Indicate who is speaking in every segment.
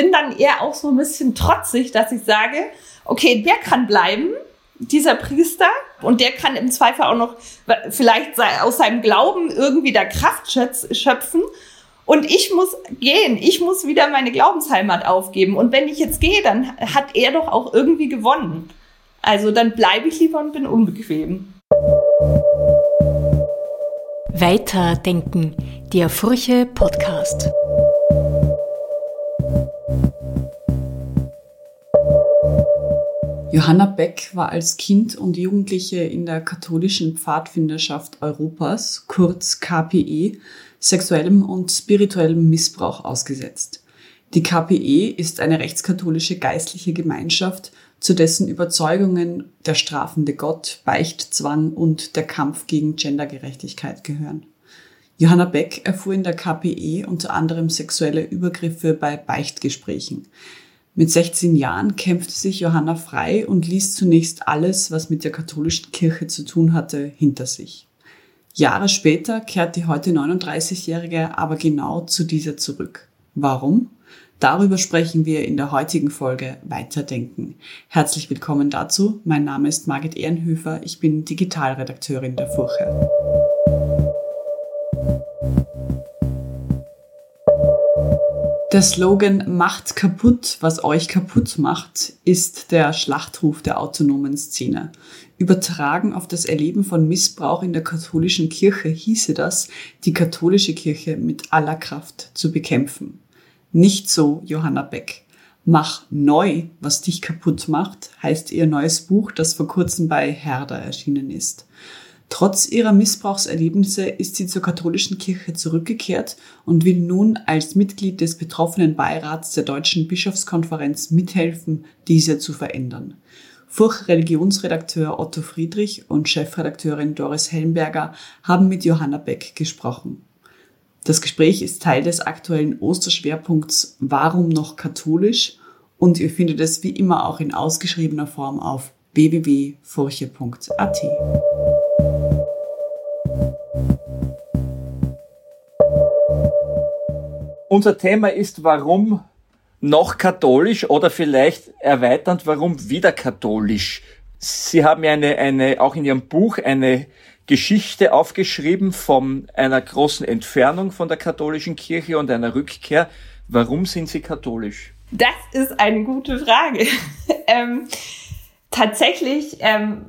Speaker 1: bin dann eher auch so ein bisschen trotzig, dass ich sage, okay, der kann bleiben, dieser Priester, und der kann im Zweifel auch noch vielleicht aus seinem Glauben irgendwie da Kraft schöpfen. Und ich muss gehen. Ich muss wieder meine Glaubensheimat aufgeben. Und wenn ich jetzt gehe, dann hat er doch auch irgendwie gewonnen. Also dann bleibe ich lieber und bin unbequem.
Speaker 2: Weiterdenken, der Furche Podcast.
Speaker 3: Johanna Beck war als Kind und Jugendliche in der katholischen Pfadfinderschaft Europas, kurz KPE, sexuellem und spirituellem Missbrauch ausgesetzt. Die KPE ist eine rechtskatholische geistliche Gemeinschaft, zu dessen Überzeugungen der strafende Gott, Beichtzwang und der Kampf gegen Gendergerechtigkeit gehören. Johanna Beck erfuhr in der KPE unter anderem sexuelle Übergriffe bei Beichtgesprächen. Mit 16 Jahren kämpfte sich Johanna frei und ließ zunächst alles, was mit der katholischen Kirche zu tun hatte, hinter sich. Jahre später kehrt die heute 39-Jährige aber genau zu dieser zurück. Warum? Darüber sprechen wir in der heutigen Folge Weiterdenken. Herzlich willkommen dazu. Mein Name ist Margit Ehrenhöfer. Ich bin Digitalredakteurin der Furche. Der Slogan Macht kaputt, was euch kaputt macht, ist der Schlachtruf der autonomen Szene. Übertragen auf das Erleben von Missbrauch in der katholischen Kirche hieße das, die katholische Kirche mit aller Kraft zu bekämpfen. Nicht so Johanna Beck. Mach neu, was dich kaputt macht, heißt ihr neues Buch, das vor kurzem bei Herder erschienen ist. Trotz ihrer Missbrauchserlebnisse ist sie zur katholischen Kirche zurückgekehrt und will nun als Mitglied des betroffenen Beirats der Deutschen Bischofskonferenz mithelfen, diese zu verändern. Furch-Religionsredakteur Otto Friedrich und Chefredakteurin Doris Helmberger haben mit Johanna Beck gesprochen. Das Gespräch ist Teil des aktuellen Osterschwerpunkts Warum noch katholisch? Und ihr findet es wie immer auch in ausgeschriebener Form auf www.furche.at.
Speaker 4: Unser Thema ist, warum noch katholisch oder vielleicht erweiternd, warum wieder katholisch. Sie haben ja eine, eine, auch in Ihrem Buch eine Geschichte aufgeschrieben von einer großen Entfernung von der katholischen Kirche und einer Rückkehr. Warum sind Sie katholisch?
Speaker 1: Das ist eine gute Frage. ähm, tatsächlich ähm,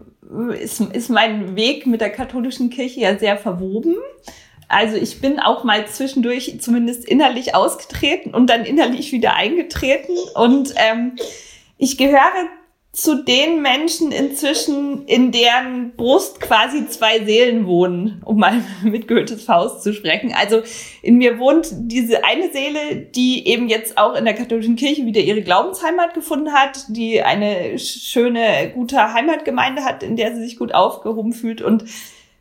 Speaker 1: ist, ist mein Weg mit der katholischen Kirche ja sehr verwoben. Also ich bin auch mal zwischendurch zumindest innerlich ausgetreten und dann innerlich wieder eingetreten. Und ähm, ich gehöre zu den Menschen inzwischen, in deren Brust quasi zwei Seelen wohnen, um mal mit Goethes Faust zu sprechen. Also in mir wohnt diese eine Seele, die eben jetzt auch in der katholischen Kirche wieder ihre Glaubensheimat gefunden hat, die eine schöne, gute Heimatgemeinde hat, in der sie sich gut aufgehoben fühlt. Und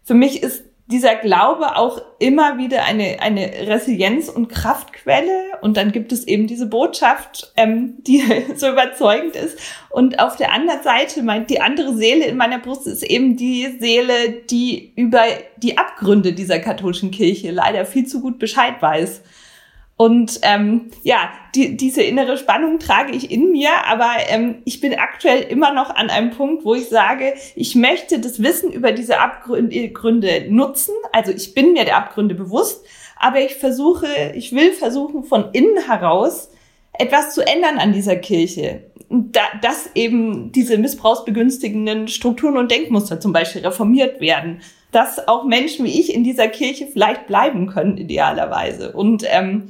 Speaker 1: für mich ist dieser Glaube auch immer wieder eine, eine Resilienz und Kraftquelle. Und dann gibt es eben diese Botschaft, ähm, die so überzeugend ist. Und auf der anderen Seite, meint die andere Seele in meiner Brust ist eben die Seele, die über die Abgründe dieser katholischen Kirche leider viel zu gut Bescheid weiß. Und ähm, ja, die, diese innere Spannung trage ich in mir, aber ähm, ich bin aktuell immer noch an einem Punkt, wo ich sage, ich möchte das Wissen über diese Abgründe nutzen. Also ich bin mir der Abgründe bewusst, aber ich versuche, ich will versuchen, von innen heraus etwas zu ändern an dieser Kirche. Da, dass eben diese missbrauchsbegünstigenden Strukturen und Denkmuster zum Beispiel reformiert werden dass auch Menschen wie ich in dieser Kirche vielleicht bleiben können, idealerweise. Und ähm,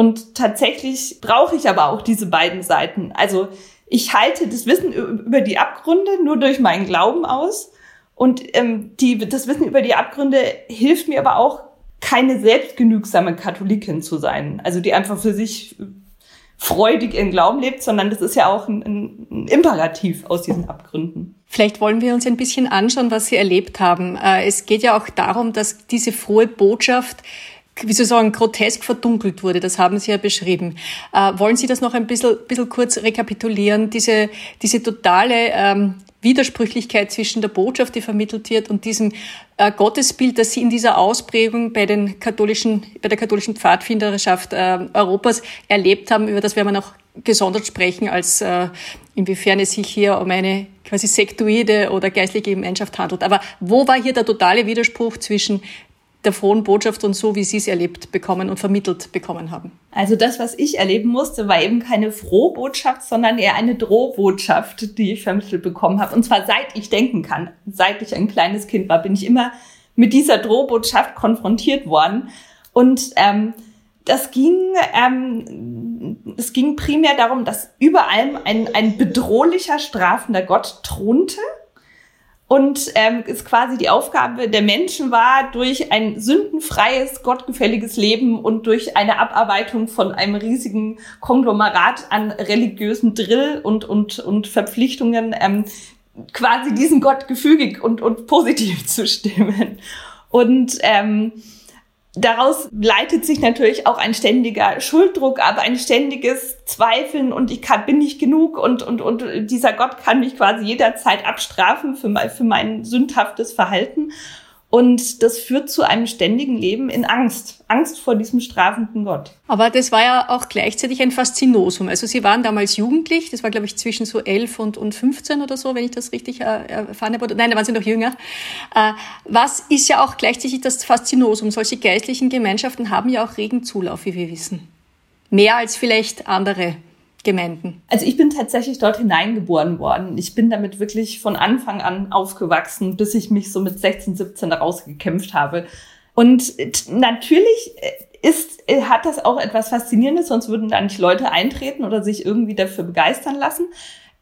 Speaker 1: und tatsächlich brauche ich aber auch diese beiden Seiten. Also ich halte das Wissen über die Abgründe nur durch meinen Glauben aus. Und ähm, die, das Wissen über die Abgründe hilft mir aber auch, keine selbstgenügsame Katholikin zu sein. Also die einfach für sich freudig ihren Glauben lebt, sondern das ist ja auch ein, ein, Imperativ aus diesen Abgründen.
Speaker 2: Vielleicht wollen wir uns ein bisschen anschauen, was Sie erlebt haben. Äh, es geht ja auch darum, dass diese frohe Botschaft wie ich sagen, grotesk verdunkelt wurde. Das haben Sie ja beschrieben. Äh, wollen Sie das noch ein bisschen, bisschen kurz rekapitulieren? Diese, diese totale ähm, Widersprüchlichkeit zwischen der Botschaft, die vermittelt wird, und diesem äh, Gottesbild, das Sie in dieser Ausprägung bei den katholischen, bei der katholischen Pfadfinderschaft äh, Europas erlebt haben, über das werden wir noch gesondert sprechen, als äh, inwiefern es sich hier um eine quasi sektoide oder geistliche Gemeinschaft handelt. Aber wo war hier der totale Widerspruch zwischen der frohen Botschaft und so, wie Sie es erlebt bekommen und vermittelt bekommen haben?
Speaker 1: Also das, was ich erleben musste, war eben keine Frohbotschaft, sondern eher eine Drohbotschaft, die ich vermittelt bekommen habe. Und zwar seit ich denken kann, seit ich ein kleines Kind war, bin ich immer mit dieser Drohbotschaft konfrontiert worden. Und ähm, das ging, ähm, es ging primär darum, dass über allem ein, ein bedrohlicher, strafender Gott thronte und ähm, es quasi die Aufgabe der Menschen war, durch ein sündenfreies, gottgefälliges Leben und durch eine Abarbeitung von einem riesigen Konglomerat an religiösen Drill und, und, und Verpflichtungen ähm, quasi diesen Gott gefügig und, und positiv zu stimmen. Und ähm, Daraus leitet sich natürlich auch ein ständiger Schulddruck, aber ein ständiges Zweifeln und ich kann, bin nicht genug und, und, und dieser Gott kann mich quasi jederzeit abstrafen für mein, für mein sündhaftes Verhalten. Und das führt zu einem ständigen Leben in Angst. Angst vor diesem strafenden Gott.
Speaker 2: Aber das war ja auch gleichzeitig ein Faszinosum. Also Sie waren damals jugendlich, das war glaube ich zwischen so elf und, und 15 oder so, wenn ich das richtig äh, erfahren habe. Nein, da waren Sie noch jünger. Äh, was ist ja auch gleichzeitig das Faszinosum? Solche geistlichen Gemeinschaften haben ja auch regen Zulauf, wie wir wissen. Mehr als vielleicht andere Gemeinden?
Speaker 1: Also ich bin tatsächlich dort hineingeboren worden. Ich bin damit wirklich von Anfang an aufgewachsen, bis ich mich so mit 16, 17 rausgekämpft habe. Und natürlich ist, hat das auch etwas Faszinierendes, sonst würden da nicht Leute eintreten oder sich irgendwie dafür begeistern lassen.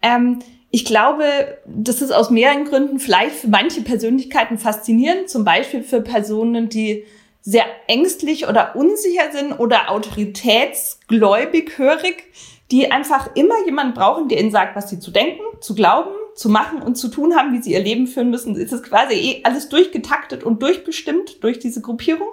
Speaker 1: Ähm, ich glaube, das ist aus mehreren Gründen vielleicht für manche Persönlichkeiten faszinierend, zum Beispiel für Personen, die sehr ängstlich oder unsicher sind oder autoritätsgläubig hörig die einfach immer jemanden brauchen, der ihnen sagt, was sie zu denken, zu glauben, zu machen und zu tun haben, wie sie ihr Leben führen müssen. Es ist quasi eh alles durchgetaktet und durchbestimmt durch diese Gruppierung.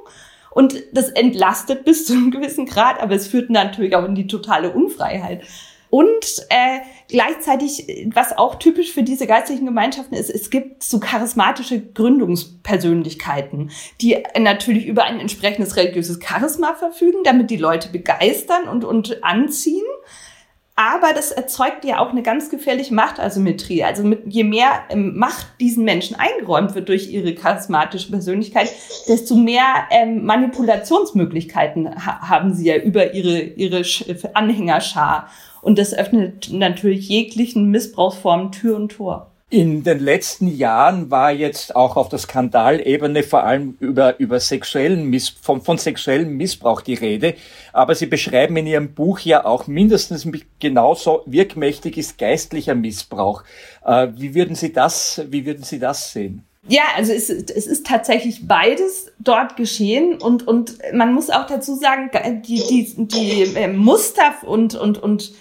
Speaker 1: Und das entlastet bis zu einem gewissen Grad, aber es führt natürlich auch in die totale Unfreiheit. Und äh, gleichzeitig, was auch typisch für diese geistlichen Gemeinschaften ist, es gibt so charismatische Gründungspersönlichkeiten, die natürlich über ein entsprechendes religiöses Charisma verfügen, damit die Leute begeistern und, und anziehen. Aber das erzeugt ja auch eine ganz gefährliche Machtasymmetrie. Also mit, je mehr ähm, Macht diesen Menschen eingeräumt wird durch ihre charismatische Persönlichkeit, desto mehr ähm, Manipulationsmöglichkeiten ha haben sie ja über ihre, ihre Anhängerschar. Und das öffnet natürlich jeglichen Missbrauchsformen Tür und Tor.
Speaker 4: In den letzten Jahren war jetzt auch auf der Skandalebene vor allem über, über sexuellen Miss, von, von sexuellem Missbrauch die Rede. Aber Sie beschreiben in Ihrem Buch ja auch mindestens genauso wirkmächtig ist geistlicher Missbrauch. Äh, wie würden Sie das, wie würden Sie das sehen?
Speaker 1: Ja, also es, es ist tatsächlich beides dort geschehen und, und man muss auch dazu sagen, die, die, die äh, Muster und, und, und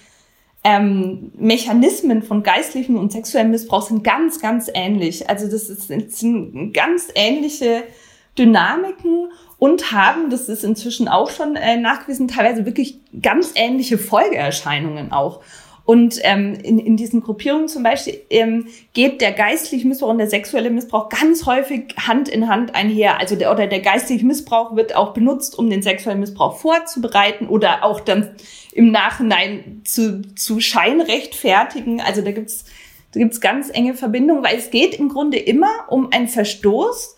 Speaker 1: ähm, Mechanismen von geistlichem und sexuellem Missbrauch sind ganz, ganz ähnlich. Also das, ist, das sind ganz ähnliche Dynamiken und haben, das ist inzwischen auch schon äh, nachgewiesen, teilweise wirklich ganz ähnliche Folgeerscheinungen auch. Und ähm, in, in diesen Gruppierungen zum Beispiel ähm, geht der geistliche Missbrauch und der sexuelle Missbrauch ganz häufig Hand in Hand einher. Also der oder der geistliche Missbrauch wird auch benutzt, um den sexuellen Missbrauch vorzubereiten oder auch dann im Nachhinein zu, zu scheinrechtfertigen. Also da gibt's da gibt's ganz enge Verbindungen, weil es geht im Grunde immer um einen Verstoß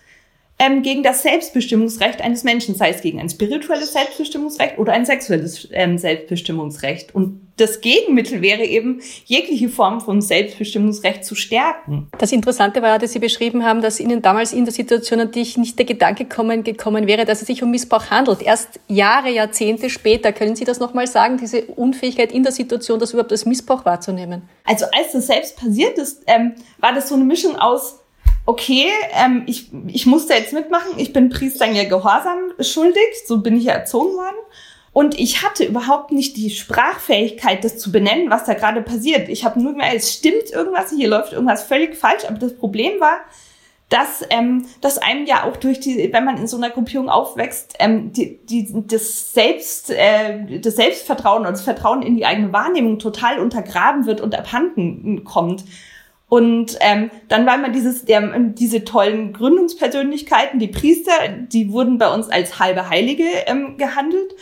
Speaker 1: ähm, gegen das Selbstbestimmungsrecht eines Menschen, sei es gegen ein spirituelles Selbstbestimmungsrecht oder ein sexuelles ähm, Selbstbestimmungsrecht. Und das Gegenmittel wäre eben, jegliche Form von Selbstbestimmungsrecht zu stärken.
Speaker 2: Das Interessante war, dass Sie beschrieben haben, dass Ihnen damals in der Situation natürlich nicht der Gedanke kommen, gekommen wäre, dass es sich um Missbrauch handelt. Erst Jahre, Jahrzehnte später, können Sie das nochmal sagen, diese Unfähigkeit in der Situation, das überhaupt als Missbrauch wahrzunehmen?
Speaker 1: Also als das selbst passiert ist, ähm, war das so eine Mischung aus okay, ähm, ich, ich musste jetzt mitmachen, ich bin Priester ja Gehorsam schuldig, so bin ich ja erzogen worden. Und ich hatte überhaupt nicht die Sprachfähigkeit, das zu benennen, was da gerade passiert. Ich habe nur gemerkt, es stimmt irgendwas, hier läuft irgendwas völlig falsch. Aber das Problem war, dass, ähm, dass einem ja auch durch die, wenn man in so einer Gruppierung aufwächst, ähm, die, die, das Selbst, äh, das Selbstvertrauen und das Vertrauen in die eigene Wahrnehmung total untergraben wird und abhanden kommt. Und ähm, dann war immer dieses, der, diese tollen Gründungspersönlichkeiten, die Priester, die wurden bei uns als halbe Heilige ähm, gehandelt.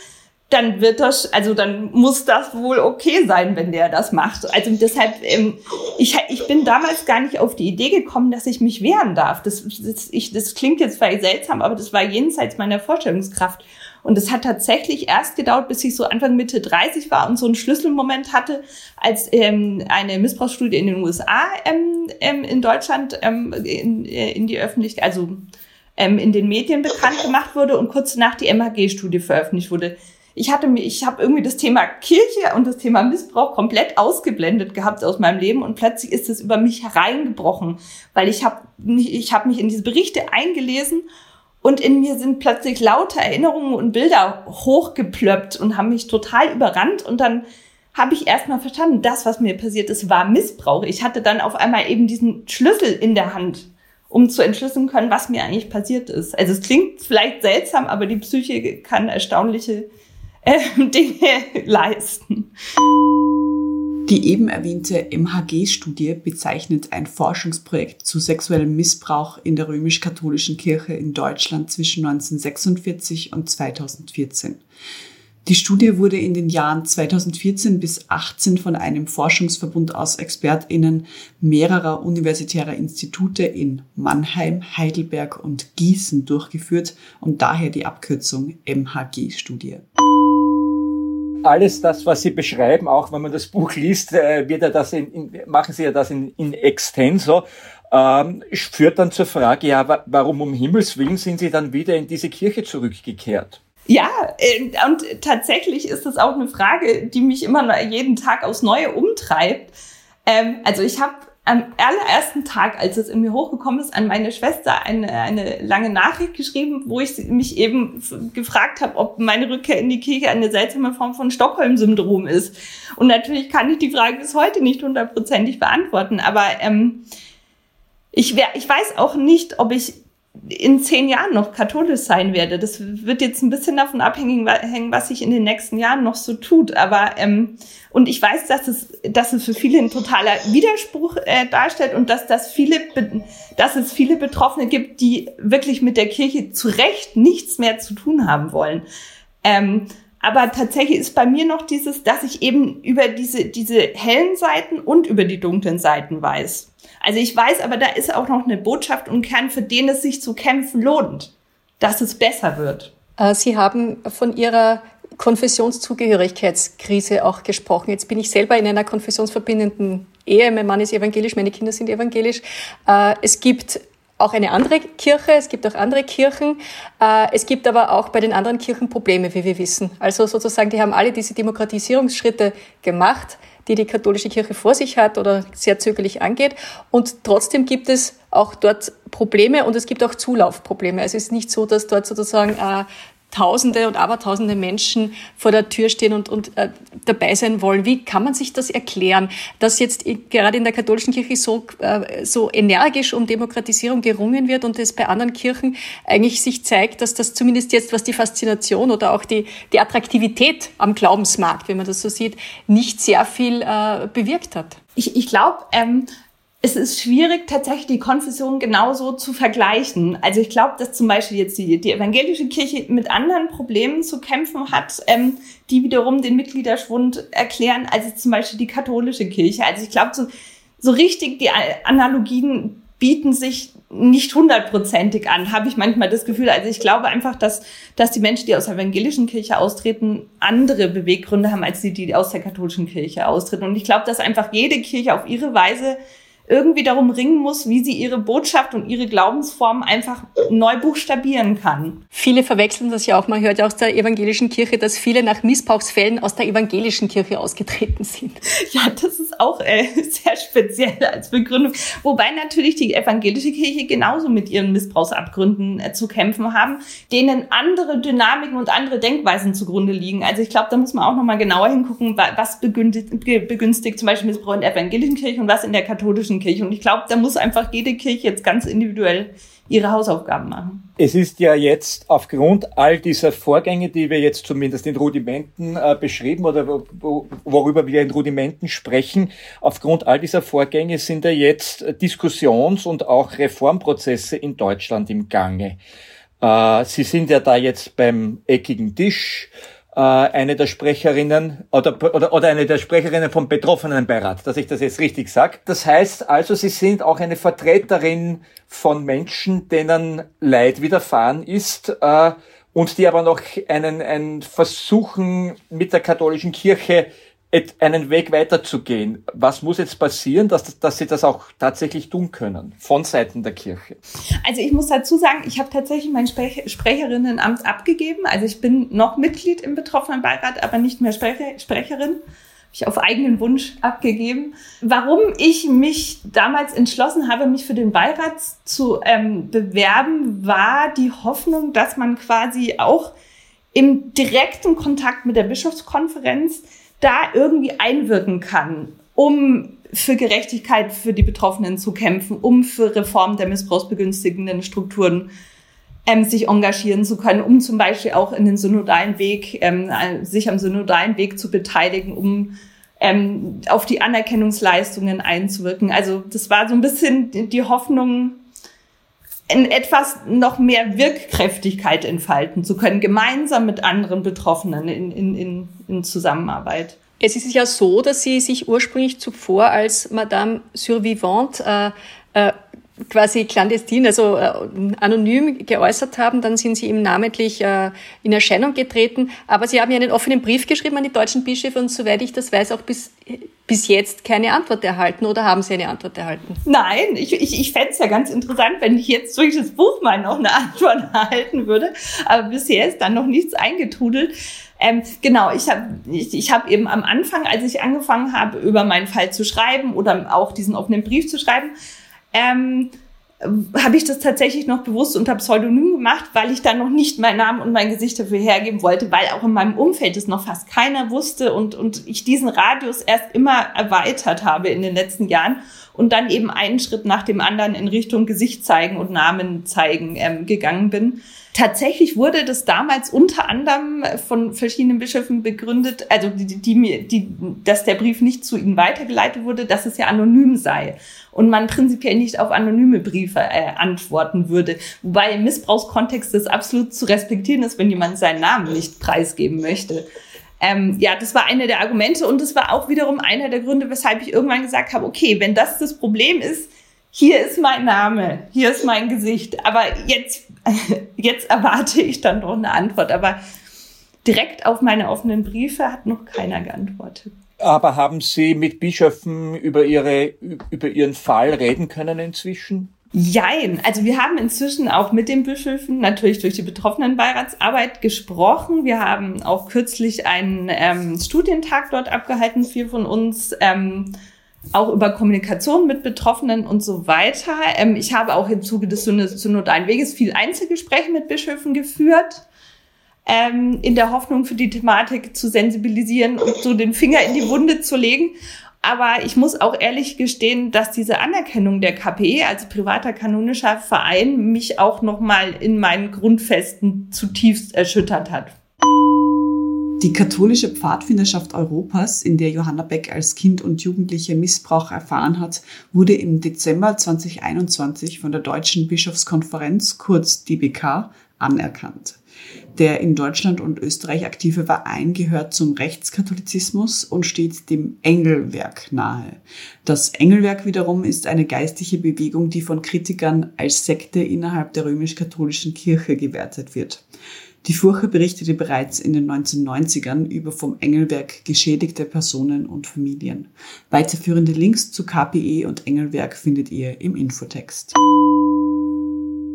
Speaker 1: Dann wird das, also dann muss das wohl okay sein, wenn der das macht. Also deshalb, ähm, ich, ich bin damals gar nicht auf die Idee gekommen, dass ich mich wehren darf. Das, das, ich, das klingt jetzt vielleicht seltsam, aber das war jenseits meiner Vorstellungskraft. Und es hat tatsächlich erst gedauert, bis ich so Anfang Mitte 30 war und so einen Schlüsselmoment hatte, als ähm, eine Missbrauchsstudie in den USA ähm, ähm, in Deutschland ähm, in, äh, in die Öffentlichkeit, also ähm, in den Medien bekannt gemacht wurde und kurz danach die MHG-Studie veröffentlicht wurde ich hatte mir, ich habe irgendwie das Thema Kirche und das Thema Missbrauch komplett ausgeblendet gehabt aus meinem Leben und plötzlich ist es über mich hereingebrochen, weil ich habe ich hab mich in diese Berichte eingelesen und in mir sind plötzlich lauter Erinnerungen und Bilder hochgeplöppt und haben mich total überrannt und dann habe ich erstmal verstanden, das, was mir passiert ist, war Missbrauch. Ich hatte dann auf einmal eben diesen Schlüssel in der Hand, um zu entschlüsseln können, was mir eigentlich passiert ist. Also es klingt vielleicht seltsam, aber die Psyche kann erstaunliche äh, Dinge leisten.
Speaker 3: Die eben erwähnte MHG-Studie bezeichnet ein Forschungsprojekt zu sexuellem Missbrauch in der römisch-katholischen Kirche in Deutschland zwischen 1946 und 2014. Die Studie wurde in den Jahren 2014 bis 2018 von einem Forschungsverbund aus ExpertInnen mehrerer universitärer Institute in Mannheim, Heidelberg und Gießen durchgeführt und daher die Abkürzung MHG-Studie
Speaker 4: alles das, was Sie beschreiben, auch wenn man das Buch liest, äh, wird er das in, in, machen Sie ja das in, in extenso, ähm, führt dann zur Frage, ja, warum um Himmels Willen sind Sie dann wieder in diese Kirche zurückgekehrt?
Speaker 1: Ja, äh, und tatsächlich ist das auch eine Frage, die mich immer jeden Tag aufs Neue umtreibt. Ähm, also ich habe am allerersten Tag, als es in mir hochgekommen ist, an meine Schwester eine, eine lange Nachricht geschrieben, wo ich mich eben gefragt habe, ob meine Rückkehr in die Kirche eine seltsame Form von Stockholm-Syndrom ist. Und natürlich kann ich die Frage bis heute nicht hundertprozentig beantworten, aber ähm, ich, wär, ich weiß auch nicht, ob ich in zehn Jahren noch katholisch sein werde. Das wird jetzt ein bisschen davon abhängen, was sich in den nächsten Jahren noch so tut. Aber ähm, und ich weiß, dass es, dass es für viele ein totaler Widerspruch äh, darstellt und dass das viele, dass es viele Betroffene gibt, die wirklich mit der Kirche zu Recht nichts mehr zu tun haben wollen. Ähm, aber tatsächlich ist bei mir noch dieses, dass ich eben über diese, diese hellen Seiten und über die dunklen Seiten weiß. Also ich weiß, aber da ist auch noch eine Botschaft und Kern, für den es sich zu kämpfen lohnt, dass es besser wird.
Speaker 2: Äh, Sie haben von Ihrer Konfessionszugehörigkeitskrise auch gesprochen. Jetzt bin ich selber in einer konfessionsverbindenden Ehe. Mein Mann ist evangelisch, meine Kinder sind evangelisch. Äh, es gibt auch eine andere Kirche, es gibt auch andere Kirchen. Äh, es gibt aber auch bei den anderen Kirchen Probleme, wie wir wissen. Also sozusagen, die haben alle diese Demokratisierungsschritte gemacht, die die katholische Kirche vor sich hat oder sehr zögerlich angeht. Und trotzdem gibt es auch dort Probleme und es gibt auch Zulaufprobleme. Also es ist nicht so, dass dort sozusagen äh, Tausende und Abertausende Menschen vor der Tür stehen und, und äh, dabei sein wollen. Wie kann man sich das erklären, dass jetzt gerade in der katholischen Kirche so, äh, so energisch um Demokratisierung gerungen wird und es bei anderen Kirchen eigentlich sich zeigt, dass das zumindest jetzt, was die Faszination oder auch die, die Attraktivität am Glaubensmarkt, wenn man das so sieht, nicht sehr viel äh, bewirkt hat?
Speaker 1: Ich, ich glaube, ähm, es ist schwierig, tatsächlich die Konfession genauso zu vergleichen. Also ich glaube, dass zum Beispiel jetzt die, die evangelische Kirche mit anderen Problemen zu kämpfen hat, ähm, die wiederum den Mitgliederschwund erklären, als zum Beispiel die katholische Kirche. Also ich glaube, so, so richtig die Analogien bieten sich nicht hundertprozentig an, habe ich manchmal das Gefühl. Also ich glaube einfach, dass, dass die Menschen, die aus der evangelischen Kirche austreten, andere Beweggründe haben als die, die aus der katholischen Kirche austreten. Und ich glaube, dass einfach jede Kirche auf ihre Weise irgendwie darum ringen muss, wie sie ihre Botschaft und ihre Glaubensform einfach neu buchstabieren kann.
Speaker 2: Viele verwechseln das ja auch. Man hört ja aus der evangelischen Kirche, dass viele nach Missbrauchsfällen aus der evangelischen Kirche ausgetreten sind.
Speaker 1: Ja, das ist auch äh, sehr speziell als Begründung. Wobei natürlich die evangelische Kirche genauso mit ihren Missbrauchsabgründen äh, zu kämpfen haben, denen andere Dynamiken und andere Denkweisen zugrunde liegen. Also ich glaube, da muss man auch nochmal genauer hingucken, was begünstigt, begünstigt zum Beispiel Missbrauch in der evangelischen Kirche und was in der katholischen katholischen Kirche. Und ich glaube, da muss einfach jede Kirche jetzt ganz individuell ihre Hausaufgaben machen.
Speaker 4: Es ist ja jetzt aufgrund all dieser Vorgänge, die wir jetzt zumindest in Rudimenten äh, beschrieben oder wo, worüber wir in Rudimenten sprechen, aufgrund all dieser Vorgänge sind ja jetzt Diskussions- und auch Reformprozesse in Deutschland im Gange. Äh, Sie sind ja da jetzt beim eckigen Tisch. Äh, eine der Sprecherinnen oder, oder, oder eine der Sprecherinnen vom Betroffenenbeirat, dass ich das jetzt richtig sage. Das heißt also, Sie sind auch eine Vertreterin von Menschen, denen Leid widerfahren ist äh, und die aber noch einen, einen versuchen, mit der katholischen Kirche einen Weg weiterzugehen. Was muss jetzt passieren, dass, dass sie das auch tatsächlich tun können von Seiten der Kirche?
Speaker 1: Also ich muss dazu sagen, ich habe tatsächlich mein Sprech Sprecherinnenamt abgegeben. Also ich bin noch Mitglied im betroffenen Beirat, aber nicht mehr Sprecher, Sprecherin. Habe ich auf eigenen Wunsch abgegeben. Warum ich mich damals entschlossen habe, mich für den Beirat zu ähm, bewerben, war die Hoffnung, dass man quasi auch im direkten Kontakt mit der Bischofskonferenz da irgendwie einwirken kann, um für Gerechtigkeit für die Betroffenen zu kämpfen, um für Reform der missbrauchsbegünstigenden Strukturen ähm, sich engagieren zu können, um zum Beispiel auch in den synodalen Weg, ähm, sich am synodalen Weg zu beteiligen, um ähm, auf die Anerkennungsleistungen einzuwirken. Also das war so ein bisschen die Hoffnung, etwas noch mehr Wirkkräftigkeit entfalten zu können, gemeinsam mit anderen Betroffenen in, in, in, in Zusammenarbeit.
Speaker 2: Es ist ja so, dass Sie sich ursprünglich zuvor als Madame Survivante äh, äh, quasi clandestin, also äh, anonym geäußert haben, dann sind sie ihm namentlich äh, in Erscheinung getreten. Aber sie haben ja einen offenen Brief geschrieben an die deutschen Bischöfe und soweit ich das weiß, auch bis, bis jetzt keine Antwort erhalten oder haben sie eine Antwort erhalten?
Speaker 1: Nein, ich, ich, ich fände es ja ganz interessant, wenn ich jetzt durch das Buch mal noch eine Antwort erhalten würde. Aber bisher ist dann noch nichts eingetrudelt. Ähm, genau, ich habe ich, ich hab eben am Anfang, als ich angefangen habe, über meinen Fall zu schreiben oder auch diesen offenen Brief zu schreiben, ähm, habe ich das tatsächlich noch bewusst unter Pseudonym gemacht, weil ich dann noch nicht meinen Namen und mein Gesicht dafür hergeben wollte, weil auch in meinem Umfeld es noch fast keiner wusste und, und ich diesen Radius erst immer erweitert habe in den letzten Jahren und dann eben einen Schritt nach dem anderen in Richtung Gesicht zeigen und Namen zeigen ähm, gegangen bin. Tatsächlich wurde das damals unter anderem von verschiedenen Bischöfen begründet, also die, die, die, dass der Brief nicht zu ihnen weitergeleitet wurde, dass es ja anonym sei und man prinzipiell nicht auf anonyme Briefe äh, antworten würde. Wobei im Missbrauchskontext das absolut zu respektieren ist, wenn jemand seinen Namen nicht preisgeben möchte. Ähm, ja, das war eine der Argumente und das war auch wiederum einer der Gründe, weshalb ich irgendwann gesagt habe, okay, wenn das das Problem ist, hier ist mein Name, hier ist mein Gesicht, aber jetzt jetzt erwarte ich dann doch eine Antwort. Aber direkt auf meine offenen Briefe hat noch keiner geantwortet.
Speaker 4: Aber haben Sie mit Bischöfen über, ihre, über Ihren Fall reden können inzwischen?
Speaker 1: Jein. Also wir haben inzwischen auch mit den Bischöfen natürlich durch die betroffenen Beiratsarbeit gesprochen. Wir haben auch kürzlich einen ähm, Studientag dort abgehalten, vier von uns. Ähm, auch über Kommunikation mit Betroffenen und so weiter. Ähm, ich habe auch im Zuge des synodalen Weges viel Einzelgespräche mit Bischöfen geführt, ähm, in der Hoffnung für die Thematik zu sensibilisieren und so den Finger in die Wunde zu legen. Aber ich muss auch ehrlich gestehen, dass diese Anerkennung der KPE als privater kanonischer Verein mich auch nochmal in meinen Grundfesten zutiefst erschüttert hat.
Speaker 3: Die katholische Pfadfinderschaft Europas, in der Johanna Beck als Kind und Jugendliche Missbrauch erfahren hat, wurde im Dezember 2021 von der Deutschen Bischofskonferenz, kurz DBK, anerkannt. Der in Deutschland und Österreich aktive Verein gehört zum Rechtskatholizismus und steht dem Engelwerk nahe. Das Engelwerk wiederum ist eine geistliche Bewegung, die von Kritikern als Sekte innerhalb der römisch-katholischen Kirche gewertet wird. Die Furche berichtete bereits in den 1990ern über vom Engelwerk geschädigte Personen und Familien. Weiterführende Links zu KPE und Engelwerk findet ihr im Infotext.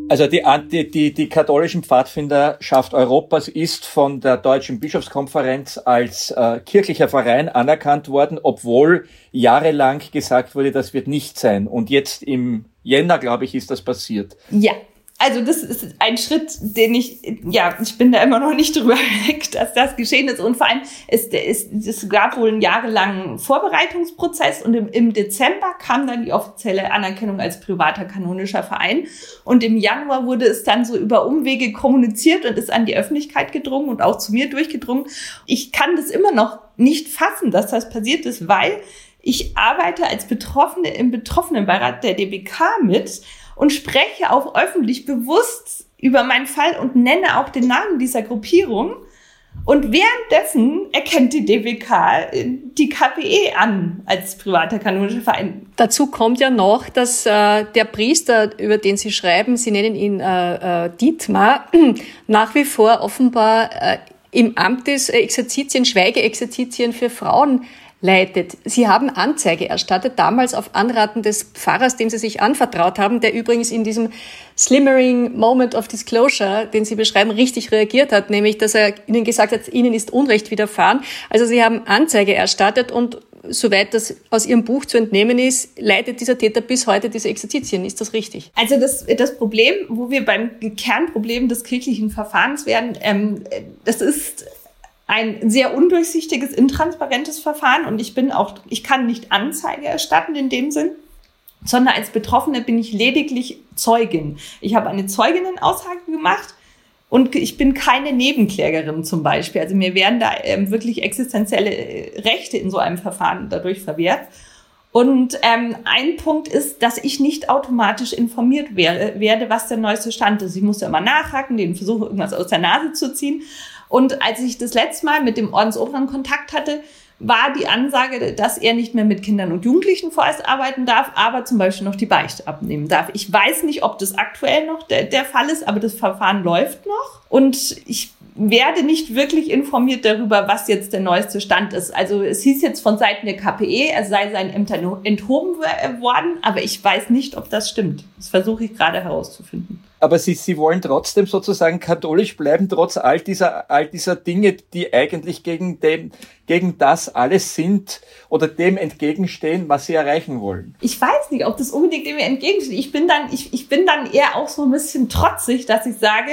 Speaker 4: Also die, die, die, die katholischen Pfadfinderschaft Europas ist von der Deutschen Bischofskonferenz als äh, kirchlicher Verein anerkannt worden, obwohl jahrelang gesagt wurde, das wird nicht sein. Und jetzt im Jänner, glaube ich, ist das passiert.
Speaker 1: Ja, also das ist ein Schritt, den ich, ja, ich bin da immer noch nicht drüber weg, dass das geschehen ist. Und vor allem, es, es, es gab wohl einen jahrelangen Vorbereitungsprozess und im, im Dezember kam dann die offizielle Anerkennung als privater kanonischer Verein. Und im Januar wurde es dann so über Umwege kommuniziert und ist an die Öffentlichkeit gedrungen und auch zu mir durchgedrungen. Ich kann das immer noch nicht fassen, dass das passiert ist, weil ich arbeite als Betroffene im Betroffenenbeirat der DBK mit und spreche auch öffentlich bewusst über meinen Fall und nenne auch den Namen dieser Gruppierung. Und währenddessen erkennt die DWK die KPE an als privater kanonischer Verein.
Speaker 2: Dazu kommt ja noch, dass äh, der Priester, über den Sie schreiben, Sie nennen ihn äh, äh, Dietmar, nach wie vor offenbar äh, im Amt des Exerzitien, Schweigeexerzitien für Frauen leitet. Sie haben Anzeige erstattet, damals auf Anraten des Pfarrers, dem Sie sich anvertraut haben, der übrigens in diesem Slimmering Moment of Disclosure, den Sie beschreiben, richtig reagiert hat, nämlich, dass er Ihnen gesagt hat, Ihnen ist Unrecht widerfahren. Also Sie haben Anzeige erstattet und soweit das aus Ihrem Buch zu entnehmen ist, leitet dieser Täter bis heute diese Exerzitien. Ist das richtig?
Speaker 1: Also das, das Problem, wo wir beim Kernproblem des kirchlichen Verfahrens werden, ähm, das ist ein sehr undurchsichtiges, intransparentes Verfahren und ich bin auch, ich kann nicht Anzeige erstatten in dem Sinn, sondern als Betroffene bin ich lediglich Zeugin. Ich habe eine Zeuginnenaussage gemacht und ich bin keine Nebenklägerin zum Beispiel. Also mir werden da ähm, wirklich existenzielle äh, Rechte in so einem Verfahren dadurch verwehrt. Und ähm, ein Punkt ist, dass ich nicht automatisch informiert werde, werde, was der neueste Stand ist. Ich muss ja immer nachhaken, den versuchen, irgendwas aus der Nase zu ziehen. Und als ich das letzte Mal mit dem Ordensoberen Kontakt hatte, war die Ansage, dass er nicht mehr mit Kindern und Jugendlichen vorerst arbeiten darf, aber zum Beispiel noch die Beichte abnehmen darf. Ich weiß nicht, ob das aktuell noch der, der Fall ist, aber das Verfahren läuft noch. Und ich werde nicht wirklich informiert darüber, was jetzt der neueste Stand ist. Also es hieß jetzt von Seiten der KPE, er sei seinen Ämtern enthoben worden, aber ich weiß nicht, ob das stimmt. Das versuche ich gerade herauszufinden
Speaker 4: aber sie, sie wollen trotzdem sozusagen katholisch bleiben, trotz all dieser, all dieser Dinge, die eigentlich gegen dem, gegen das alles sind oder dem entgegenstehen, was sie erreichen wollen.
Speaker 1: Ich weiß nicht, ob das unbedingt dem entgegensteht. Ich bin dann, ich, ich bin dann eher auch so ein bisschen trotzig, dass ich sage,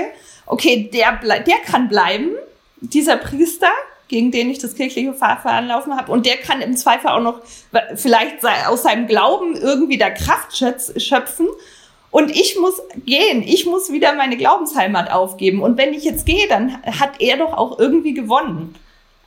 Speaker 1: okay, der, der kann bleiben, dieser Priester, gegen den ich das kirchliche Verfahren laufen habe. Und der kann im Zweifel auch noch vielleicht aus seinem Glauben irgendwie da Kraft schöpfen und ich muss gehen. Ich muss wieder meine Glaubensheimat aufgeben. Und wenn ich jetzt gehe, dann hat er doch auch irgendwie gewonnen.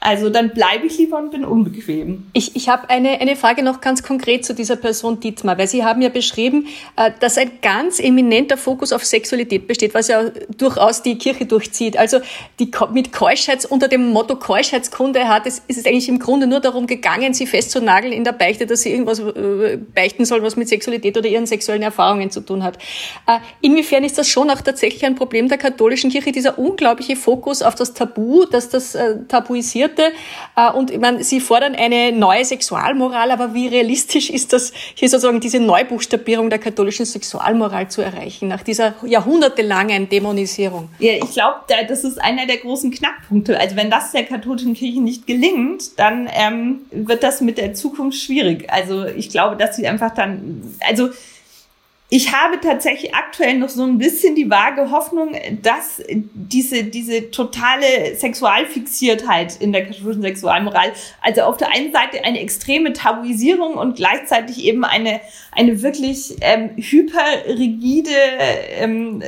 Speaker 1: Also dann bleibe ich lieber und bin unbequem.
Speaker 2: Ich, ich habe eine, eine Frage noch ganz konkret zu dieser Person Dietmar, weil Sie haben ja beschrieben, äh, dass ein ganz eminenter Fokus auf Sexualität besteht, was ja durchaus die Kirche durchzieht. Also die, mit Keuschheits, unter dem Motto Keuschheitskunde hat es, ist es eigentlich im Grunde nur darum gegangen, sie festzunageln in der Beichte, dass sie irgendwas äh, beichten soll, was mit Sexualität oder ihren sexuellen Erfahrungen zu tun hat. Äh, inwiefern ist das schon auch tatsächlich ein Problem der katholischen Kirche, dieser unglaubliche Fokus auf das Tabu, dass das tabuisiert Schritte. Äh, und ich meine, Sie fordern eine neue Sexualmoral, aber wie realistisch ist das, hier sozusagen diese Neubuchstabierung der katholischen Sexualmoral zu erreichen, nach dieser jahrhundertelangen Dämonisierung?
Speaker 1: Ja, ich glaube, das ist einer der großen Knackpunkte. Also wenn das der katholischen Kirche nicht gelingt, dann ähm, wird das mit der Zukunft schwierig. Also ich glaube, dass sie einfach dann, also ich habe tatsächlich aktuell noch so ein bisschen die vage Hoffnung, dass diese, diese totale Sexualfixiertheit in der katholischen Sexualmoral, also auf der einen Seite eine extreme Tabuisierung und gleichzeitig eben eine, eine wirklich ähm, hyperrigide, ähm,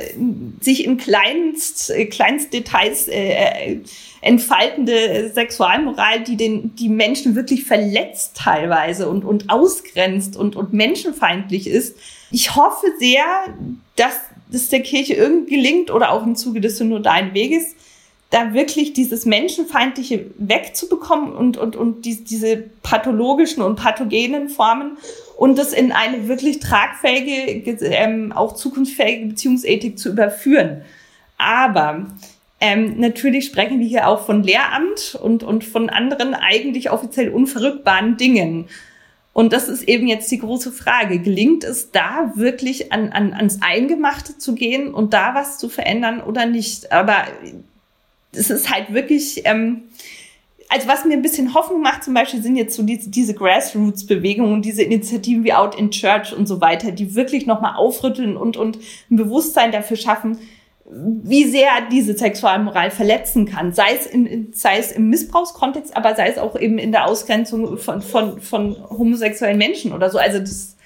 Speaker 1: sich in kleinst, kleinst Details äh, entfaltende Sexualmoral, die den, die Menschen wirklich verletzt teilweise und, und ausgrenzt und, und menschenfeindlich ist ich hoffe sehr, dass es der Kirche irgendwie gelingt oder auch im Zuge des synodalen Weges, da wirklich dieses Menschenfeindliche wegzubekommen und, und, und die, diese pathologischen und pathogenen Formen und das in eine wirklich tragfähige, ähm, auch zukunftsfähige Beziehungsethik zu überführen. Aber ähm, natürlich sprechen wir hier auch von Lehramt und, und von anderen eigentlich offiziell unverrückbaren Dingen. Und das ist eben jetzt die große Frage. Gelingt es da wirklich an, an, ans Eingemachte zu gehen und da was zu verändern oder nicht? Aber es ist halt wirklich, ähm, also was mir ein bisschen Hoffnung macht zum Beispiel sind jetzt so diese, diese Grassroots-Bewegungen, diese Initiativen wie Out in Church und so weiter, die wirklich nochmal aufrütteln und, und ein Bewusstsein dafür schaffen, wie sehr diese Sexualmoral verletzen kann, sei es, in, sei es im Missbrauchskontext, aber sei es auch eben in der Ausgrenzung von, von, von homosexuellen Menschen oder so. Also das,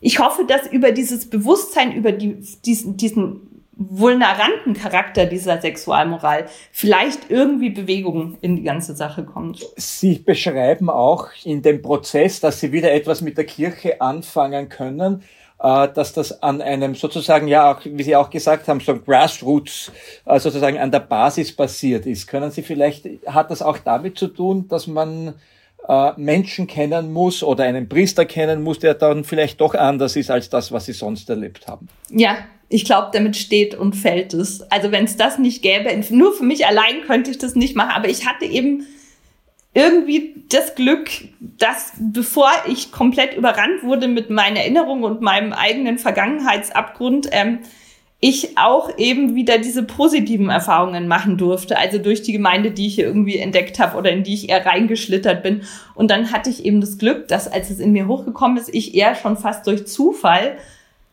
Speaker 1: ich hoffe, dass über dieses Bewusstsein, über die, diesen, diesen vulneranten Charakter dieser Sexualmoral vielleicht irgendwie Bewegung in die ganze Sache kommt.
Speaker 4: Sie beschreiben auch in dem Prozess, dass Sie wieder etwas mit der Kirche anfangen können, dass das an einem sozusagen, ja, auch, wie Sie auch gesagt haben, so Grassroots, äh, sozusagen an der Basis basiert ist. Können Sie vielleicht, hat das auch damit zu tun, dass man äh, Menschen kennen muss oder einen Priester kennen muss, der dann vielleicht doch anders ist als das, was Sie sonst erlebt haben?
Speaker 1: Ja, ich glaube, damit steht und fällt es. Also wenn es das nicht gäbe, nur für mich allein könnte ich das nicht machen. Aber ich hatte eben irgendwie das Glück, dass bevor ich komplett überrannt wurde mit meinen Erinnerungen und meinem eigenen Vergangenheitsabgrund, ähm, ich auch eben wieder diese positiven Erfahrungen machen durfte. Also durch die Gemeinde, die ich hier irgendwie entdeckt habe oder in die ich eher reingeschlittert bin. Und dann hatte ich eben das Glück, dass als es in mir hochgekommen ist, ich eher schon fast durch Zufall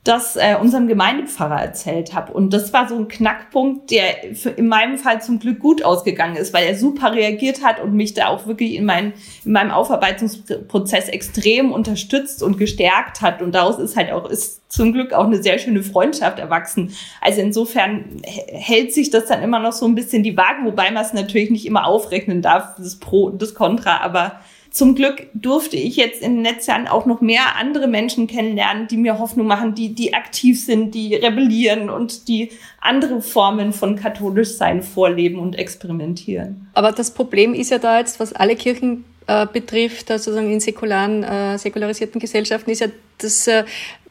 Speaker 1: das äh, unserem Gemeindepfarrer erzählt habe. Und das war so ein Knackpunkt, der für, in meinem Fall zum Glück gut ausgegangen ist, weil er super reagiert hat und mich da auch wirklich in, mein, in meinem Aufarbeitungsprozess extrem unterstützt und gestärkt hat. Und daraus ist halt auch, ist zum Glück auch eine sehr schöne Freundschaft erwachsen. Also insofern hält sich das dann immer noch so ein bisschen die Waage, wobei man es natürlich nicht immer aufrechnen darf, das Pro und das Contra, aber zum Glück durfte ich jetzt in den Netzjahren auch noch mehr andere Menschen kennenlernen, die mir Hoffnung machen, die, die aktiv sind, die rebellieren und die andere Formen von katholisch sein vorleben und experimentieren.
Speaker 2: Aber das Problem ist ja da jetzt, was alle Kirchen äh, betrifft, also sozusagen in säkularen, äh, säkularisierten Gesellschaften, ist ja das, äh,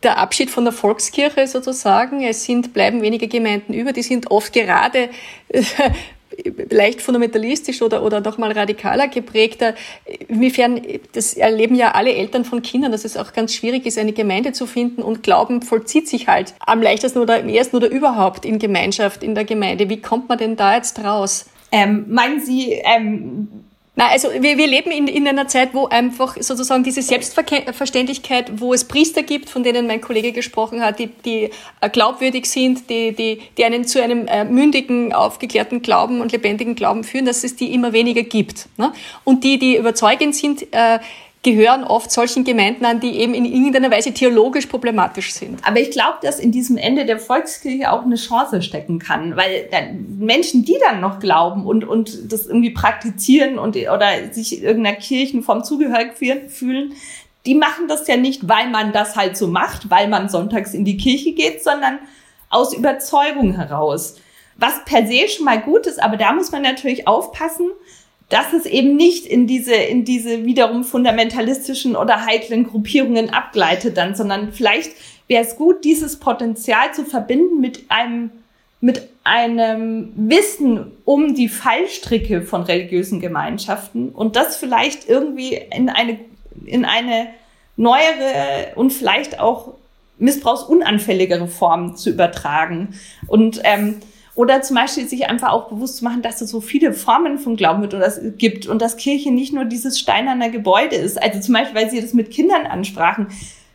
Speaker 2: der Abschied von der Volkskirche sozusagen. Es sind, bleiben wenige Gemeinden über, die sind oft gerade äh, leicht fundamentalistisch oder, oder noch mal radikaler geprägter. Inwiefern, das erleben ja alle Eltern von Kindern, dass es auch ganz schwierig ist, eine Gemeinde zu finden und Glauben vollzieht sich halt am leichtesten oder am ersten oder überhaupt in Gemeinschaft, in der Gemeinde. Wie kommt man denn da jetzt raus?
Speaker 1: Ähm, meinen Sie, ähm,
Speaker 2: na, also wir, wir leben in, in einer Zeit, wo einfach sozusagen diese Selbstverständlichkeit, wo es Priester gibt, von denen mein Kollege gesprochen hat, die, die äh, glaubwürdig sind, die, die, die einen zu einem äh, mündigen, aufgeklärten Glauben und lebendigen Glauben führen, dass es die immer weniger gibt. Ne? Und die, die überzeugend sind, äh, gehören oft solchen Gemeinden an, die eben in irgendeiner Weise theologisch problematisch sind.
Speaker 1: Aber ich glaube, dass in diesem Ende der Volkskirche auch eine Chance stecken kann, weil Menschen, die dann noch glauben und, und das irgendwie praktizieren und, oder sich irgendeiner Kirchenform zugehörig fühlen, die machen das ja nicht, weil man das halt so macht, weil man sonntags in die Kirche geht, sondern aus Überzeugung heraus. Was per se schon mal gut ist, aber da muss man natürlich aufpassen, dass es eben nicht in diese, in diese wiederum fundamentalistischen oder heiklen Gruppierungen abgleitet dann, sondern vielleicht wäre es gut, dieses Potenzial zu verbinden mit einem, mit einem Wissen um die Fallstricke von religiösen Gemeinschaften und das vielleicht irgendwie in eine, in eine neuere und vielleicht auch missbrauchsunanfälligere Form zu übertragen. Und ähm, oder zum Beispiel sich einfach auch bewusst zu machen, dass es so viele Formen von Glauben gibt und dass Kirche nicht nur dieses steinerne Gebäude ist. Also zum Beispiel, weil Sie das mit Kindern ansprachen.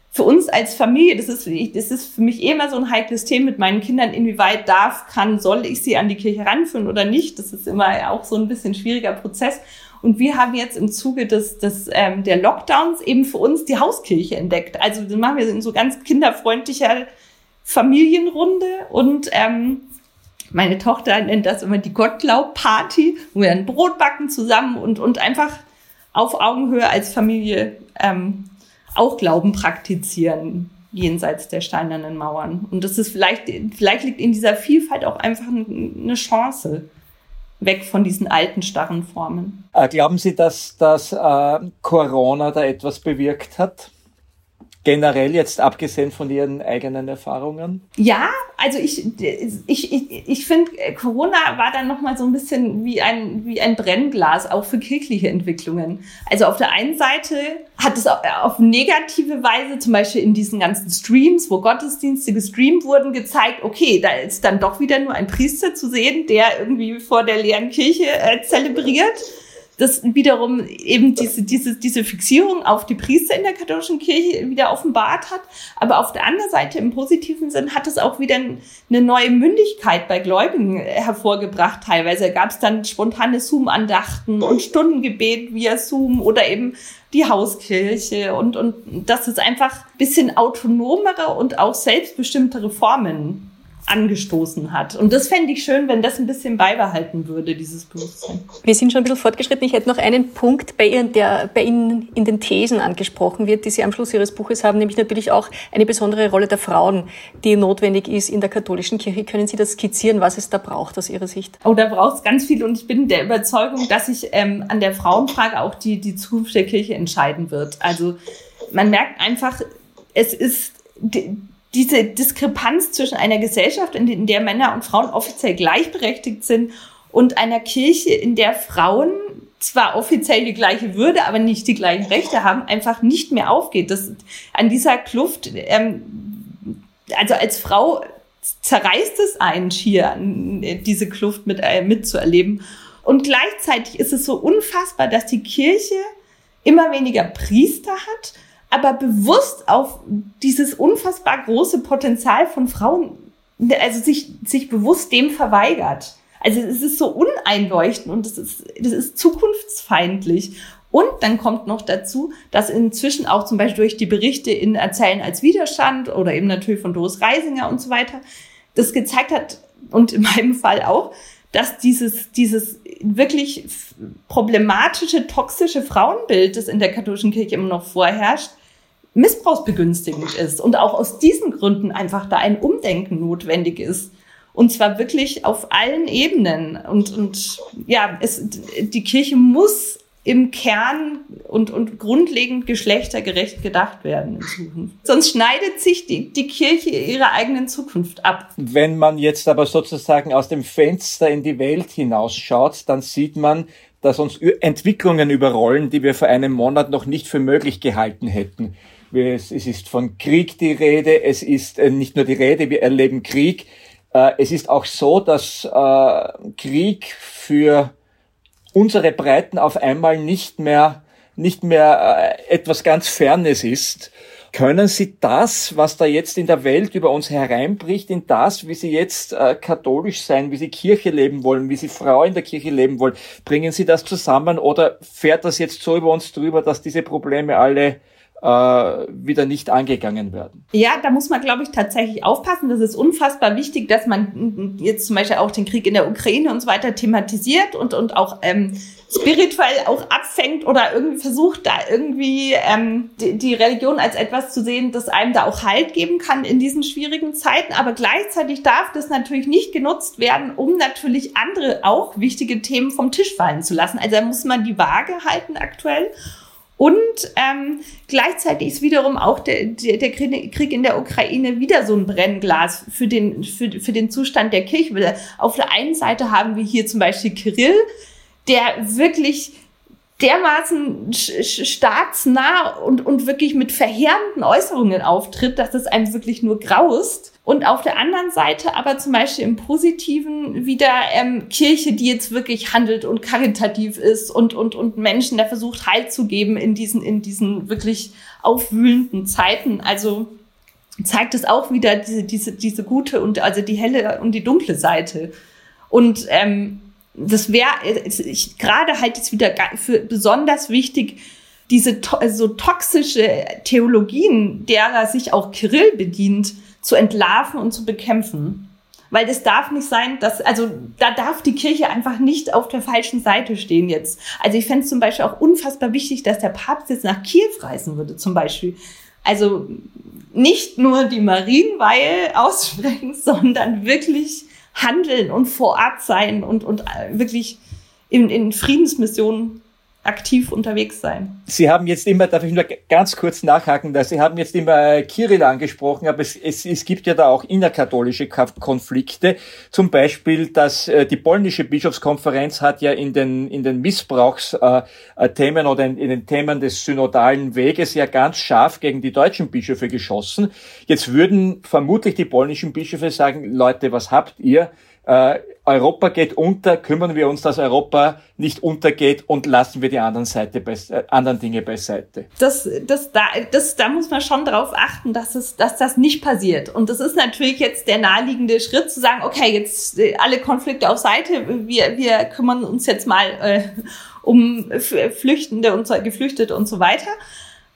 Speaker 1: Für uns als Familie, das ist, das ist für mich eh immer so ein heikles Thema mit meinen Kindern. Inwieweit darf, kann, soll ich sie an die Kirche ranführen oder nicht? Das ist immer auch so ein bisschen schwieriger Prozess. Und wir haben jetzt im Zuge des, des ähm, der Lockdowns eben für uns die Hauskirche entdeckt. Also das machen wir in so ganz kinderfreundlicher Familienrunde und ähm, meine Tochter nennt das immer die Gottlaub-Party, wo wir ein Brot backen zusammen und, und einfach auf Augenhöhe als Familie ähm, auch Glauben praktizieren jenseits der steinernen Mauern. Und das ist vielleicht, vielleicht liegt in dieser Vielfalt auch einfach eine Chance weg von diesen alten starren Formen.
Speaker 4: Äh, glauben Sie, dass, dass äh, Corona da etwas bewirkt hat? Generell jetzt abgesehen von Ihren eigenen Erfahrungen?
Speaker 1: Ja, also ich, ich, ich, ich finde, Corona war dann nochmal so ein bisschen wie ein, wie ein Brennglas, auch für kirchliche Entwicklungen. Also auf der einen Seite hat es auf negative Weise, zum Beispiel in diesen ganzen Streams, wo Gottesdienste gestreamt wurden, gezeigt, okay, da ist dann doch wieder nur ein Priester zu sehen, der irgendwie vor der leeren Kirche äh, zelebriert das wiederum eben diese, diese, diese Fixierung auf die Priester in der katholischen Kirche wieder offenbart hat. Aber auf der anderen Seite im positiven Sinn hat es auch wieder eine neue Mündigkeit bei Gläubigen hervorgebracht. Teilweise gab es dann spontane Zoom-Andachten und Stundengebet via Zoom oder eben die Hauskirche und, und dass es einfach bisschen autonomere und auch selbstbestimmtere Formen angestoßen hat. Und das fände ich schön, wenn das ein bisschen beibehalten würde, dieses Bewusstsein.
Speaker 2: Wir sind schon ein bisschen fortgeschritten. Ich hätte noch einen Punkt bei Ihnen, der bei Ihnen in den Thesen angesprochen wird, die Sie am Schluss Ihres Buches haben, nämlich natürlich auch eine besondere Rolle der Frauen, die notwendig ist in der katholischen Kirche. Können Sie das skizzieren, was es da braucht aus Ihrer Sicht?
Speaker 1: Oh, da braucht es ganz viel und ich bin der Überzeugung, dass sich ähm, an der Frauenfrage auch die, die Zukunft der Kirche entscheiden wird. Also man merkt einfach, es ist diese Diskrepanz zwischen einer Gesellschaft, in der Männer und Frauen offiziell gleichberechtigt sind, und einer Kirche, in der Frauen zwar offiziell die gleiche Würde, aber nicht die gleichen Rechte haben, einfach nicht mehr aufgeht. Das, an dieser Kluft, ähm, also als Frau zerreißt es einen schier, diese Kluft mit, äh, mitzuerleben. Und gleichzeitig ist es so unfassbar, dass die Kirche immer weniger Priester hat aber bewusst auf dieses unfassbar große Potenzial von Frauen, also sich, sich bewusst dem verweigert. Also es ist so uneinleuchtend und es ist, das ist zukunftsfeindlich. Und dann kommt noch dazu, dass inzwischen auch zum Beispiel durch die Berichte in Erzählen als Widerstand oder eben natürlich von Doris Reisinger und so weiter, das gezeigt hat, und in meinem Fall auch, dass dieses, dieses wirklich problematische, toxische Frauenbild, das in der katholischen Kirche immer noch vorherrscht, missbrauchsbegünstigend ist und auch aus diesen Gründen einfach da ein Umdenken notwendig ist. Und zwar wirklich auf allen Ebenen. Und, und ja, es, die Kirche muss im Kern und, und grundlegend geschlechtergerecht gedacht werden in Zukunft. Sonst schneidet sich die, die Kirche ihre eigenen Zukunft ab.
Speaker 4: Wenn man jetzt aber sozusagen aus dem Fenster in die Welt hinausschaut, dann sieht man, dass uns Entwicklungen überrollen, die wir vor einem Monat noch nicht für möglich gehalten hätten. Es ist von Krieg die Rede, es ist äh, nicht nur die Rede, wir erleben Krieg. Äh, es ist auch so, dass äh, Krieg für unsere Breiten auf einmal nicht mehr, nicht mehr etwas ganz Fernes ist. Können Sie das, was da jetzt in der Welt über uns hereinbricht, in das, wie Sie jetzt äh, katholisch sein, wie Sie Kirche leben wollen, wie Sie Frau in der Kirche leben wollen, bringen Sie das zusammen oder fährt das jetzt so über uns drüber, dass diese Probleme alle wieder nicht angegangen werden.
Speaker 1: Ja, da muss man, glaube ich, tatsächlich aufpassen. Das ist unfassbar wichtig, dass man jetzt zum Beispiel auch den Krieg in der Ukraine und so weiter thematisiert und, und auch ähm, spirituell auch abfängt oder irgendwie versucht, da irgendwie ähm, die, die Religion als etwas zu sehen, das einem da auch Halt geben kann in diesen schwierigen Zeiten. Aber gleichzeitig darf das natürlich nicht genutzt werden, um natürlich andere auch wichtige Themen vom Tisch fallen zu lassen. Also da muss man die Waage halten aktuell. Und ähm, gleichzeitig ist wiederum auch der, der, der Krieg in der Ukraine wieder so ein Brennglas für den, für, für den Zustand der Kirche. Auf der einen Seite haben wir hier zum Beispiel Kirill, der wirklich dermaßen staatsnah und, und wirklich mit verheerenden Äußerungen auftritt, dass es einem wirklich nur graust. Und auf der anderen Seite aber zum Beispiel im Positiven wieder ähm, Kirche, die jetzt wirklich handelt und karitativ ist und, und, und Menschen, der versucht Halt zu geben in diesen, in diesen wirklich aufwühlenden Zeiten. Also zeigt es auch wieder diese, diese, diese gute und also die helle und die dunkle Seite. Und ähm, das wäre gerade halt jetzt wieder für besonders wichtig, diese to so toxische Theologien, derer sich auch Kirill bedient, zu entlarven und zu bekämpfen. Weil das darf nicht sein, dass, also da darf die Kirche einfach nicht auf der falschen Seite stehen jetzt. Also ich fände es zum Beispiel auch unfassbar wichtig, dass der Papst jetzt nach Kiew reisen würde, zum Beispiel. Also nicht nur die Marienweihe aussprechen, sondern wirklich handeln und vor Ort sein und, und wirklich in, in Friedensmissionen aktiv unterwegs sein.
Speaker 4: Sie haben jetzt immer, darf ich nur ganz kurz nachhaken, da Sie haben jetzt immer Kirill angesprochen, aber es, es, es gibt ja da auch innerkatholische Konflikte. Zum Beispiel, dass äh, die polnische Bischofskonferenz hat ja in den, in den Missbrauchsthemen oder in, in den Themen des synodalen Weges ja ganz scharf gegen die deutschen Bischöfe geschossen. Jetzt würden vermutlich die polnischen Bischöfe sagen, Leute, was habt ihr? Äh, Europa geht unter, kümmern wir uns, dass Europa nicht untergeht und lassen wir die anderen, Seite äh, anderen Dinge beiseite.
Speaker 1: Das, das, da, das, da muss man schon darauf achten, dass, es, dass das nicht passiert. Und das ist natürlich jetzt der naheliegende Schritt zu sagen, okay, jetzt äh, alle Konflikte auf Seite, wir, wir kümmern uns jetzt mal äh, um Flüchtende und so, Geflüchtete und so weiter.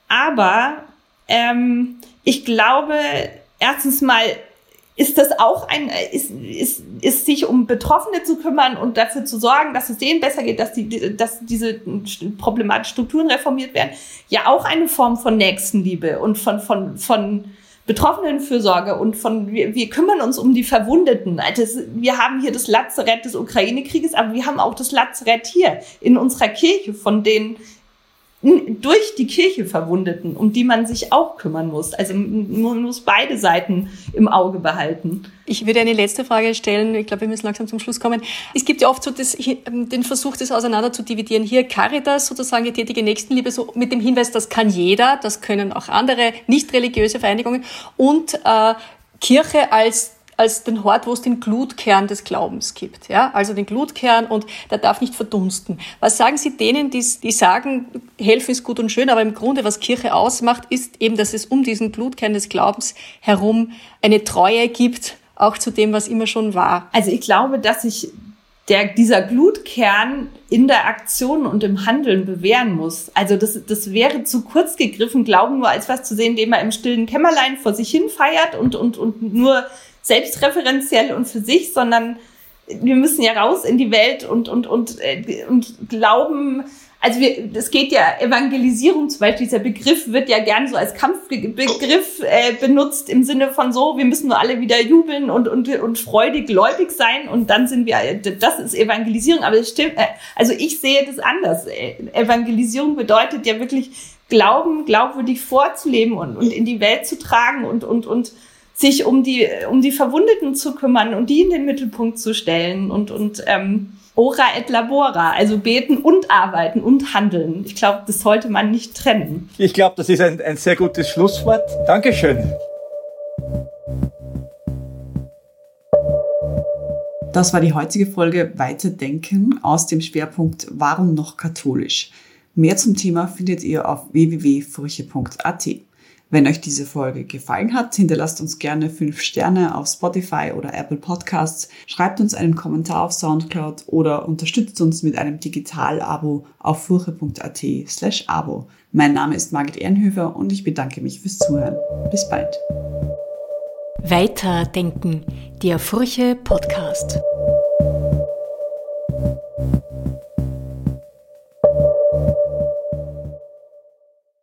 Speaker 1: Aber ähm, ich glaube, erstens mal ist das auch ein, ist, ist, ist sich um Betroffene zu kümmern und dafür zu sorgen, dass es denen besser geht, dass die, dass diese problematischen Strukturen reformiert werden, ja auch eine Form von Nächstenliebe und von, von, von Betroffenenfürsorge und von, wir, wir kümmern uns um die Verwundeten. Also wir haben hier das Lazarett des Ukraine-Krieges, aber wir haben auch das Lazarett hier in unserer Kirche, von denen durch die Kirche Verwundeten, um die man sich auch kümmern muss. Also man muss beide Seiten im Auge behalten.
Speaker 2: Ich würde eine letzte Frage stellen. Ich glaube, wir müssen langsam zum Schluss kommen. Es gibt ja oft so das, den Versuch, das auseinander zu dividieren. Hier Caritas, sozusagen die tätige Nächstenliebe, so mit dem Hinweis, das kann jeder, das können auch andere nicht religiöse Vereinigungen und äh, Kirche als als den Hort, wo es den Glutkern des Glaubens gibt. Ja? Also den Glutkern und der darf nicht verdunsten. Was sagen Sie denen, die, die sagen, helfen ist gut und schön, aber im Grunde, was Kirche ausmacht, ist eben, dass es um diesen Glutkern des Glaubens herum eine Treue gibt, auch zu dem, was immer schon war.
Speaker 1: Also ich glaube, dass sich der, dieser Glutkern in der Aktion und im Handeln bewähren muss. Also das, das wäre zu kurz gegriffen, Glauben nur als was zu sehen, den man im stillen Kämmerlein vor sich hin feiert und, und, und nur selbstreferenziell und für sich, sondern wir müssen ja raus in die Welt und, und, und, äh, und glauben, also wir, es geht ja Evangelisierung zum Beispiel, dieser Begriff wird ja gern so als Kampfbegriff äh, benutzt im Sinne von so, wir müssen nur alle wieder jubeln und, und, und freudig gläubig sein und dann sind wir, das ist Evangelisierung, aber es stimmt, äh, also ich sehe das anders. Evangelisierung bedeutet ja wirklich Glauben, glaubwürdig vorzuleben und, und in die Welt zu tragen und, und, und sich um die, um die Verwundeten zu kümmern und die in den Mittelpunkt zu stellen und, und ähm, ora et labora, also beten und arbeiten und handeln. Ich glaube, das sollte man nicht trennen.
Speaker 4: Ich glaube, das ist ein, ein sehr gutes Schlusswort. Dankeschön.
Speaker 3: Das war die heutige Folge Weiterdenken aus dem Schwerpunkt Warum noch katholisch? Mehr zum Thema findet ihr auf www.furche.at. Wenn euch diese Folge gefallen hat, hinterlasst uns gerne fünf Sterne auf Spotify oder Apple Podcasts, schreibt uns einen Kommentar auf Soundcloud oder unterstützt uns mit einem Digital-Abo auf furche.at slash abo. Mein Name ist Margit Ehrenhöfer und ich bedanke mich fürs Zuhören. Bis bald.
Speaker 2: Weiterdenken, der Furche Podcast.